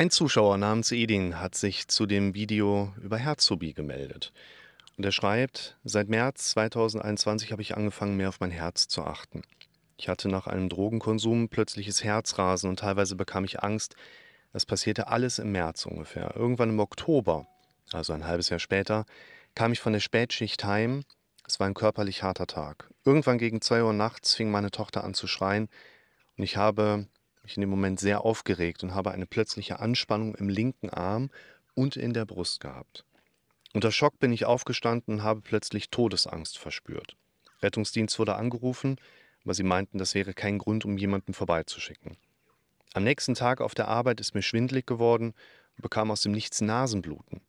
Ein Zuschauer namens Edin hat sich zu dem Video über Herzphobie gemeldet. Und er schreibt, seit März 2021 habe ich angefangen, mehr auf mein Herz zu achten. Ich hatte nach einem Drogenkonsum plötzliches Herzrasen und teilweise bekam ich Angst. Das passierte alles im März ungefähr. Irgendwann im Oktober, also ein halbes Jahr später, kam ich von der Spätschicht heim. Es war ein körperlich harter Tag. Irgendwann gegen zwei Uhr nachts fing meine Tochter an zu schreien und ich habe mich in dem Moment sehr aufgeregt und habe eine plötzliche Anspannung im linken Arm und in der Brust gehabt. Unter Schock bin ich aufgestanden und habe plötzlich Todesangst verspürt. Rettungsdienst wurde angerufen, aber sie meinten, das wäre kein Grund, um jemanden vorbeizuschicken. Am nächsten Tag auf der Arbeit ist mir schwindlig geworden und bekam aus dem Nichts Nasenbluten.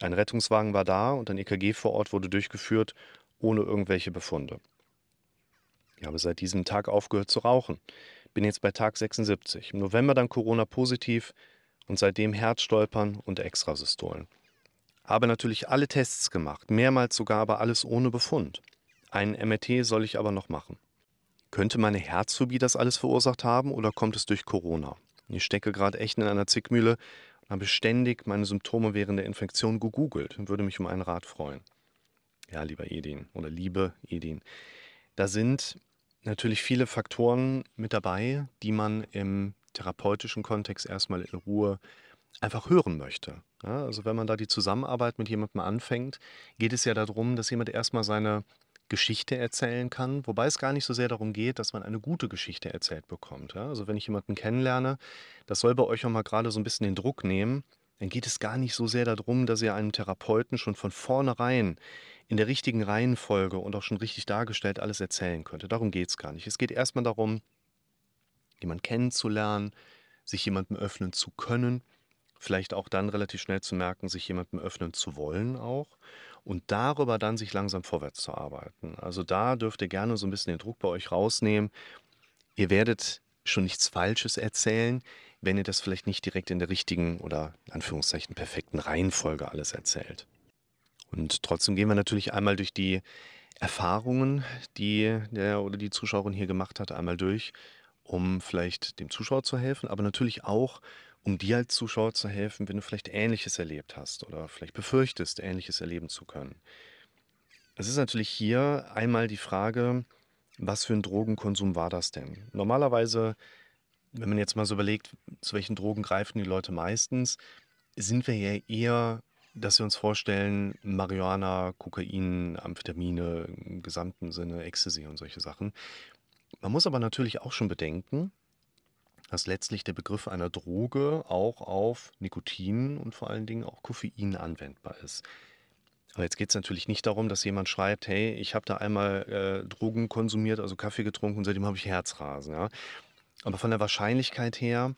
Ein Rettungswagen war da und ein EKG vor Ort wurde durchgeführt, ohne irgendwelche Befunde. Ich habe seit diesem Tag aufgehört zu rauchen. Bin jetzt bei Tag 76. Im November dann Corona positiv und seitdem Herzstolpern und Extrasystolen. Habe natürlich alle Tests gemacht, mehrmals sogar, aber alles ohne Befund. Einen MRT soll ich aber noch machen. Könnte meine Herzphobie das alles verursacht haben oder kommt es durch Corona? Ich stecke gerade echt in einer Zickmühle und habe ständig meine Symptome während der Infektion gegoogelt und würde mich um einen Rat freuen. Ja, lieber Edin oder liebe Edin, da sind natürlich viele Faktoren mit dabei, die man im therapeutischen Kontext erstmal in Ruhe einfach hören möchte. Ja, also wenn man da die Zusammenarbeit mit jemandem anfängt, geht es ja darum, dass jemand erstmal seine Geschichte erzählen kann, wobei es gar nicht so sehr darum geht, dass man eine gute Geschichte erzählt bekommt. Ja? Also wenn ich jemanden kennenlerne, das soll bei euch auch mal gerade so ein bisschen den Druck nehmen, dann geht es gar nicht so sehr darum, dass ihr einem Therapeuten schon von vornherein in der richtigen Reihenfolge und auch schon richtig dargestellt alles erzählen könnte. Darum geht es gar nicht. Es geht erstmal darum, jemanden kennenzulernen, sich jemandem öffnen zu können, vielleicht auch dann relativ schnell zu merken, sich jemandem öffnen zu wollen auch und darüber dann sich langsam vorwärts zu arbeiten. Also da dürft ihr gerne so ein bisschen den Druck bei euch rausnehmen. Ihr werdet schon nichts Falsches erzählen, wenn ihr das vielleicht nicht direkt in der richtigen oder in Anführungszeichen perfekten Reihenfolge alles erzählt. Und trotzdem gehen wir natürlich einmal durch die Erfahrungen, die der oder die Zuschauerin hier gemacht hat, einmal durch, um vielleicht dem Zuschauer zu helfen, aber natürlich auch, um dir als Zuschauer zu helfen, wenn du vielleicht Ähnliches erlebt hast oder vielleicht befürchtest, Ähnliches erleben zu können. Es ist natürlich hier einmal die Frage, was für ein Drogenkonsum war das denn? Normalerweise, wenn man jetzt mal so überlegt, zu welchen Drogen greifen die Leute meistens, sind wir ja eher, dass wir uns vorstellen, Marihuana, Kokain, Amphetamine im gesamten Sinne, Ecstasy und solche Sachen. Man muss aber natürlich auch schon bedenken, dass letztlich der Begriff einer Droge auch auf Nikotin und vor allen Dingen auch Koffein anwendbar ist. Aber jetzt geht es natürlich nicht darum, dass jemand schreibt, hey, ich habe da einmal äh, Drogen konsumiert, also Kaffee getrunken und seitdem habe ich Herzrasen. Ja? Aber von der Wahrscheinlichkeit her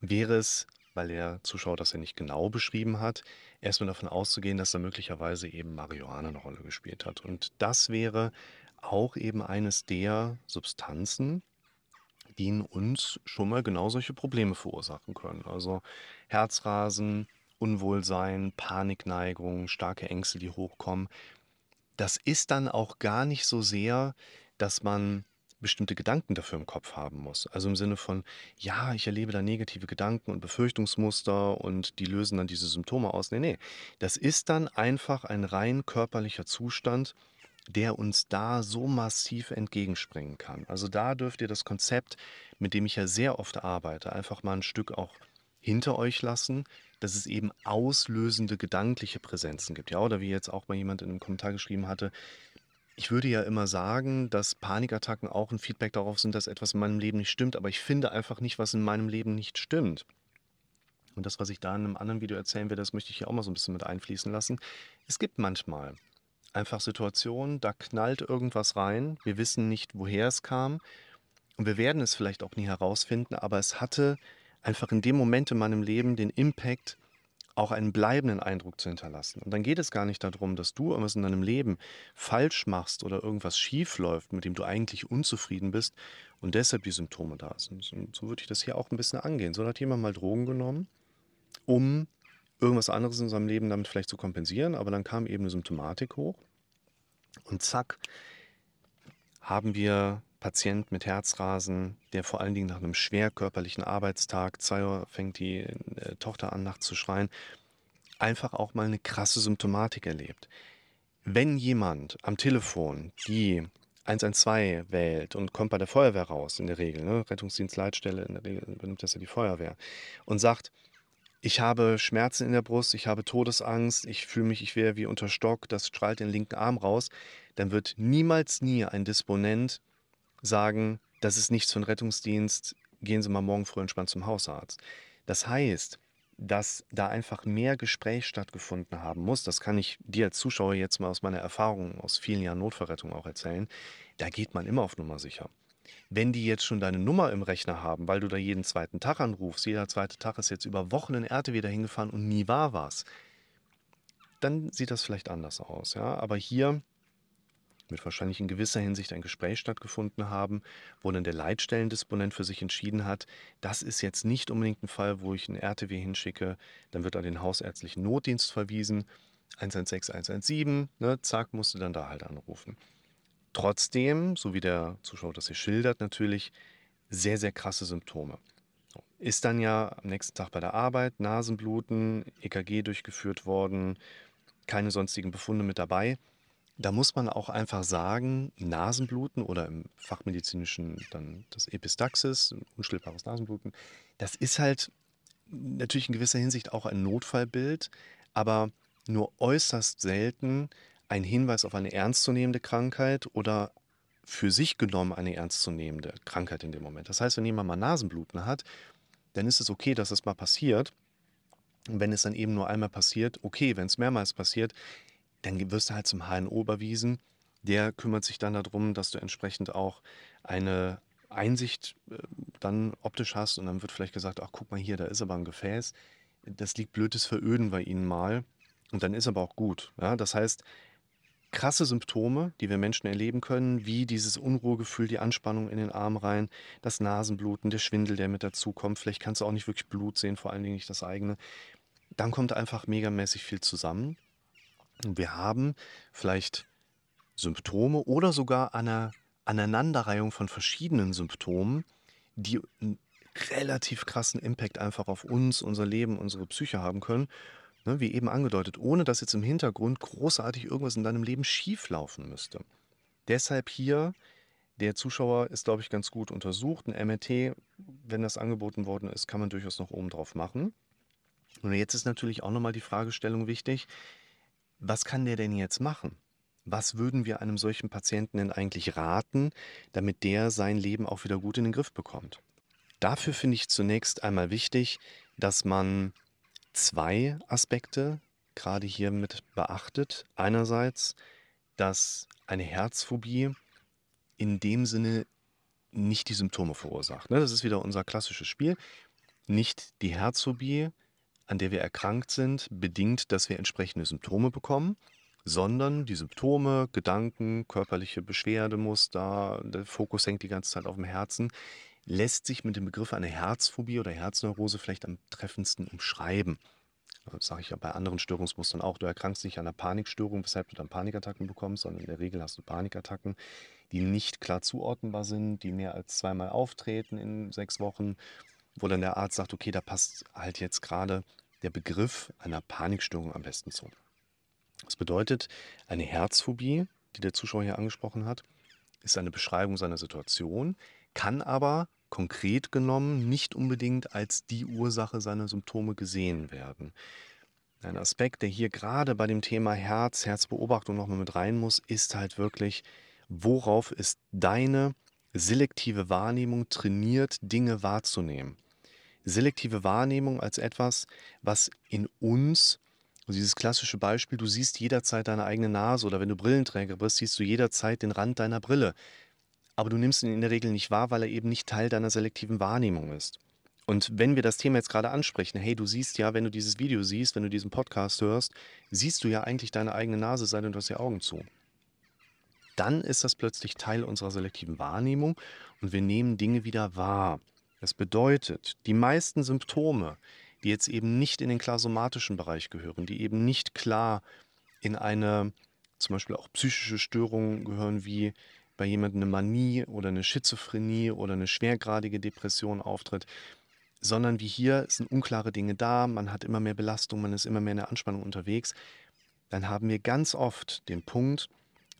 wäre es, weil der Zuschauer das ja nicht genau beschrieben hat, erstmal davon auszugehen, dass da möglicherweise eben Marihuana eine Rolle gespielt hat. Und das wäre auch eben eines der Substanzen, die in uns schon mal genau solche Probleme verursachen können. Also Herzrasen, Unwohlsein, Panikneigung, starke Ängste, die hochkommen. Das ist dann auch gar nicht so sehr, dass man bestimmte Gedanken dafür im Kopf haben muss. Also im Sinne von, ja, ich erlebe da negative Gedanken und Befürchtungsmuster und die lösen dann diese Symptome aus. Nee, nee. Das ist dann einfach ein rein körperlicher Zustand, der uns da so massiv entgegenspringen kann. Also da dürft ihr das Konzept, mit dem ich ja sehr oft arbeite, einfach mal ein Stück auch hinter euch lassen, dass es eben auslösende gedankliche Präsenzen gibt. Ja, oder wie jetzt auch mal jemand in einem Kommentar geschrieben hatte, ich würde ja immer sagen, dass Panikattacken auch ein Feedback darauf sind, dass etwas in meinem Leben nicht stimmt, aber ich finde einfach nicht, was in meinem Leben nicht stimmt. Und das, was ich da in einem anderen Video erzählen werde, das möchte ich hier auch mal so ein bisschen mit einfließen lassen. Es gibt manchmal einfach Situationen, da knallt irgendwas rein. Wir wissen nicht, woher es kam. Und wir werden es vielleicht auch nie herausfinden, aber es hatte einfach in dem Moment in meinem Leben den Impact, auch einen bleibenden Eindruck zu hinterlassen. Und dann geht es gar nicht darum, dass du irgendwas in deinem Leben falsch machst oder irgendwas schief läuft, mit dem du eigentlich unzufrieden bist und deshalb die Symptome da sind. Und so würde ich das hier auch ein bisschen angehen. So hat jemand mal Drogen genommen, um irgendwas anderes in seinem Leben damit vielleicht zu kompensieren, aber dann kam eben eine Symptomatik hoch und zack, haben wir Patient mit Herzrasen, der vor allen Dingen nach einem schwer körperlichen Arbeitstag, 2 Uhr fängt die äh, Tochter an, nachts zu schreien, einfach auch mal eine krasse Symptomatik erlebt. Wenn jemand am Telefon die 112 wählt und kommt bei der Feuerwehr raus, in der Regel, ne? Rettungsdienstleitstelle, in der Regel übernimmt das ja die Feuerwehr, und sagt, ich habe Schmerzen in der Brust, ich habe Todesangst, ich fühle mich, ich wäre wie unter Stock, das strahlt den linken Arm raus, dann wird niemals nie ein Disponent sagen, das ist nichts für einen Rettungsdienst, gehen Sie mal morgen früh entspannt zum Hausarzt. Das heißt, dass da einfach mehr Gespräch stattgefunden haben muss, das kann ich dir als Zuschauer jetzt mal aus meiner Erfahrung aus vielen Jahren Notverrettung auch erzählen, da geht man immer auf Nummer sicher. Wenn die jetzt schon deine Nummer im Rechner haben, weil du da jeden zweiten Tag anrufst, jeder zweite Tag ist jetzt über Wochen in RTW dahin gefahren und nie war was, dann sieht das vielleicht anders aus. Ja? Aber hier wird wahrscheinlich in gewisser Hinsicht ein Gespräch stattgefunden haben, wo dann der Leitstellendisponent für sich entschieden hat, das ist jetzt nicht unbedingt ein Fall, wo ich einen RTW hinschicke, dann wird an den hausärztlichen Notdienst verwiesen, 116, 117, ne, zack, musste dann da halt anrufen. Trotzdem, so wie der Zuschauer das hier schildert, natürlich sehr, sehr krasse Symptome. Ist dann ja am nächsten Tag bei der Arbeit, Nasenbluten, EKG durchgeführt worden, keine sonstigen Befunde mit dabei. Da muss man auch einfach sagen, Nasenbluten oder im Fachmedizinischen dann das Epistaxis, unstillbares Nasenbluten, das ist halt natürlich in gewisser Hinsicht auch ein Notfallbild, aber nur äußerst selten ein Hinweis auf eine ernstzunehmende Krankheit oder für sich genommen eine ernstzunehmende Krankheit in dem Moment. Das heißt, wenn jemand mal Nasenbluten hat, dann ist es okay, dass das mal passiert. Und wenn es dann eben nur einmal passiert, okay, wenn es mehrmals passiert, dann wirst du halt zum HNO überwiesen. Der kümmert sich dann darum, dass du entsprechend auch eine Einsicht äh, dann optisch hast und dann wird vielleicht gesagt, ach guck mal hier, da ist aber ein Gefäß. Das liegt blödes Veröden bei Ihnen mal und dann ist aber auch gut. Ja? Das heißt, krasse Symptome, die wir Menschen erleben können, wie dieses Unruhegefühl, die Anspannung in den Arm rein, das Nasenbluten, der Schwindel, der mit dazukommt. Vielleicht kannst du auch nicht wirklich Blut sehen, vor allen Dingen nicht das eigene. Dann kommt einfach megamäßig viel zusammen. Wir haben vielleicht Symptome oder sogar eine Aneinanderreihung von verschiedenen Symptomen, die einen relativ krassen Impact einfach auf uns, unser Leben, unsere Psyche haben können. Ne, wie eben angedeutet, ohne dass jetzt im Hintergrund großartig irgendwas in deinem Leben schieflaufen müsste. Deshalb hier, der Zuschauer ist, glaube ich, ganz gut untersucht. Ein MRT, wenn das angeboten worden ist, kann man durchaus noch oben drauf machen. Und jetzt ist natürlich auch nochmal die Fragestellung wichtig, was kann der denn jetzt machen? Was würden wir einem solchen Patienten denn eigentlich raten, damit der sein Leben auch wieder gut in den Griff bekommt? Dafür finde ich zunächst einmal wichtig, dass man zwei Aspekte gerade hier mit beachtet. Einerseits, dass eine Herzphobie in dem Sinne nicht die Symptome verursacht. Ne? Das ist wieder unser klassisches Spiel. Nicht die Herzphobie an der wir erkrankt sind, bedingt, dass wir entsprechende Symptome bekommen, sondern die Symptome, Gedanken, körperliche Beschwerdemuster, der Fokus hängt die ganze Zeit auf dem Herzen, lässt sich mit dem Begriff einer Herzphobie oder Herzneurose vielleicht am treffendsten umschreiben. Das sage ich ja bei anderen Störungsmustern auch. Du erkrankst nicht an einer Panikstörung, weshalb du dann Panikattacken bekommst, sondern in der Regel hast du Panikattacken, die nicht klar zuordnenbar sind, die mehr als zweimal auftreten in sechs Wochen wo dann der Arzt sagt, okay, da passt halt jetzt gerade der Begriff einer Panikstörung am besten zu. Das bedeutet, eine Herzphobie, die der Zuschauer hier angesprochen hat, ist eine Beschreibung seiner Situation, kann aber konkret genommen nicht unbedingt als die Ursache seiner Symptome gesehen werden. Ein Aspekt, der hier gerade bei dem Thema Herz, Herzbeobachtung nochmal mit rein muss, ist halt wirklich, worauf ist deine selektive Wahrnehmung trainiert, Dinge wahrzunehmen selektive Wahrnehmung als etwas, was in uns, also dieses klassische Beispiel, du siehst jederzeit deine eigene Nase oder wenn du Brillenträger bist, siehst du jederzeit den Rand deiner Brille. Aber du nimmst ihn in der Regel nicht wahr, weil er eben nicht Teil deiner selektiven Wahrnehmung ist. Und wenn wir das Thema jetzt gerade ansprechen, hey, du siehst ja, wenn du dieses Video siehst, wenn du diesen Podcast hörst, siehst du ja eigentlich deine eigene Nase, sei denn du hast die Augen zu. Dann ist das plötzlich Teil unserer selektiven Wahrnehmung und wir nehmen Dinge wieder wahr. Das bedeutet, die meisten Symptome, die jetzt eben nicht in den klarsomatischen Bereich gehören, die eben nicht klar in eine zum Beispiel auch psychische Störung gehören, wie bei jemandem eine Manie oder eine Schizophrenie oder eine schwergradige Depression auftritt, sondern wie hier sind unklare Dinge da, man hat immer mehr Belastung, man ist immer mehr in der Anspannung unterwegs, dann haben wir ganz oft den Punkt,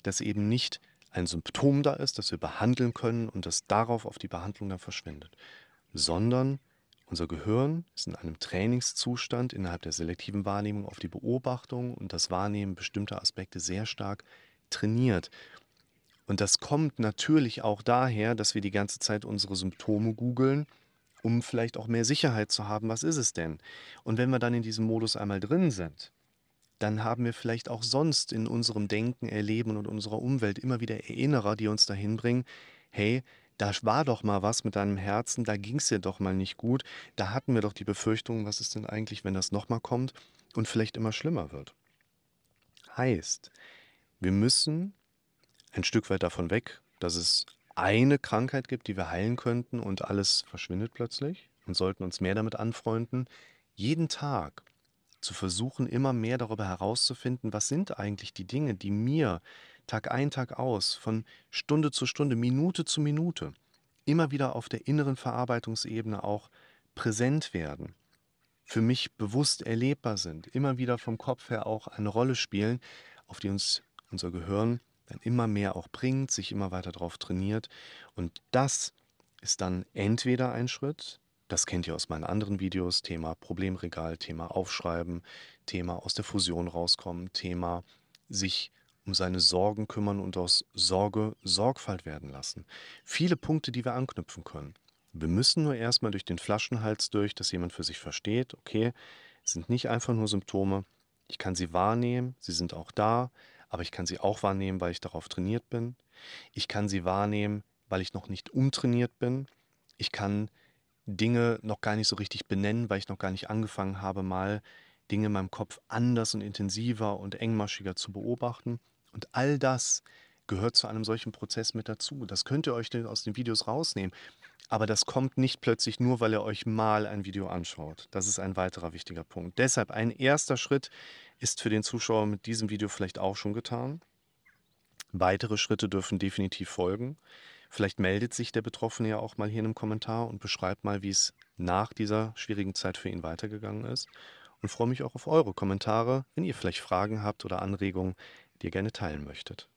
dass eben nicht ein Symptom da ist, das wir behandeln können und das darauf auf die Behandlung dann verschwindet, sondern unser Gehirn ist in einem Trainingszustand innerhalb der selektiven Wahrnehmung auf die Beobachtung und das Wahrnehmen bestimmter Aspekte sehr stark trainiert. Und das kommt natürlich auch daher, dass wir die ganze Zeit unsere Symptome googeln, um vielleicht auch mehr Sicherheit zu haben, was ist es denn? Und wenn wir dann in diesem Modus einmal drin sind, dann haben wir vielleicht auch sonst in unserem Denken, Erleben und unserer Umwelt immer wieder Erinnerer, die uns dahin bringen, hey, da war doch mal was mit deinem Herzen, da ging es dir doch mal nicht gut, da hatten wir doch die Befürchtung, was ist denn eigentlich, wenn das nochmal kommt und vielleicht immer schlimmer wird. Heißt, wir müssen ein Stück weit davon weg, dass es eine Krankheit gibt, die wir heilen könnten und alles verschwindet plötzlich und sollten uns mehr damit anfreunden, jeden Tag zu versuchen, immer mehr darüber herauszufinden, was sind eigentlich die Dinge, die mir Tag ein, Tag aus, von Stunde zu Stunde, Minute zu Minute, immer wieder auf der inneren Verarbeitungsebene auch präsent werden, für mich bewusst erlebbar sind, immer wieder vom Kopf her auch eine Rolle spielen, auf die uns unser Gehirn dann immer mehr auch bringt, sich immer weiter darauf trainiert. Und das ist dann entweder ein Schritt, das kennt ihr aus meinen anderen Videos, Thema Problemregal, Thema Aufschreiben, Thema aus der Fusion rauskommen, Thema sich um seine Sorgen kümmern und aus Sorge Sorgfalt werden lassen. Viele Punkte, die wir anknüpfen können. Wir müssen nur erstmal durch den Flaschenhals durch, dass jemand für sich versteht, okay, es sind nicht einfach nur Symptome, ich kann sie wahrnehmen, sie sind auch da, aber ich kann sie auch wahrnehmen, weil ich darauf trainiert bin. Ich kann sie wahrnehmen, weil ich noch nicht umtrainiert bin. Ich kann Dinge noch gar nicht so richtig benennen, weil ich noch gar nicht angefangen habe, mal Dinge in meinem Kopf anders und intensiver und engmaschiger zu beobachten. Und all das gehört zu einem solchen Prozess mit dazu. Das könnt ihr euch aus den Videos rausnehmen. Aber das kommt nicht plötzlich nur, weil ihr euch mal ein Video anschaut. Das ist ein weiterer wichtiger Punkt. Deshalb ein erster Schritt ist für den Zuschauer mit diesem Video vielleicht auch schon getan. Weitere Schritte dürfen definitiv folgen. Vielleicht meldet sich der Betroffene ja auch mal hier in einem Kommentar und beschreibt mal, wie es nach dieser schwierigen Zeit für ihn weitergegangen ist. Und freue mich auch auf eure Kommentare, wenn ihr vielleicht Fragen habt oder Anregungen, die ihr gerne teilen möchtet.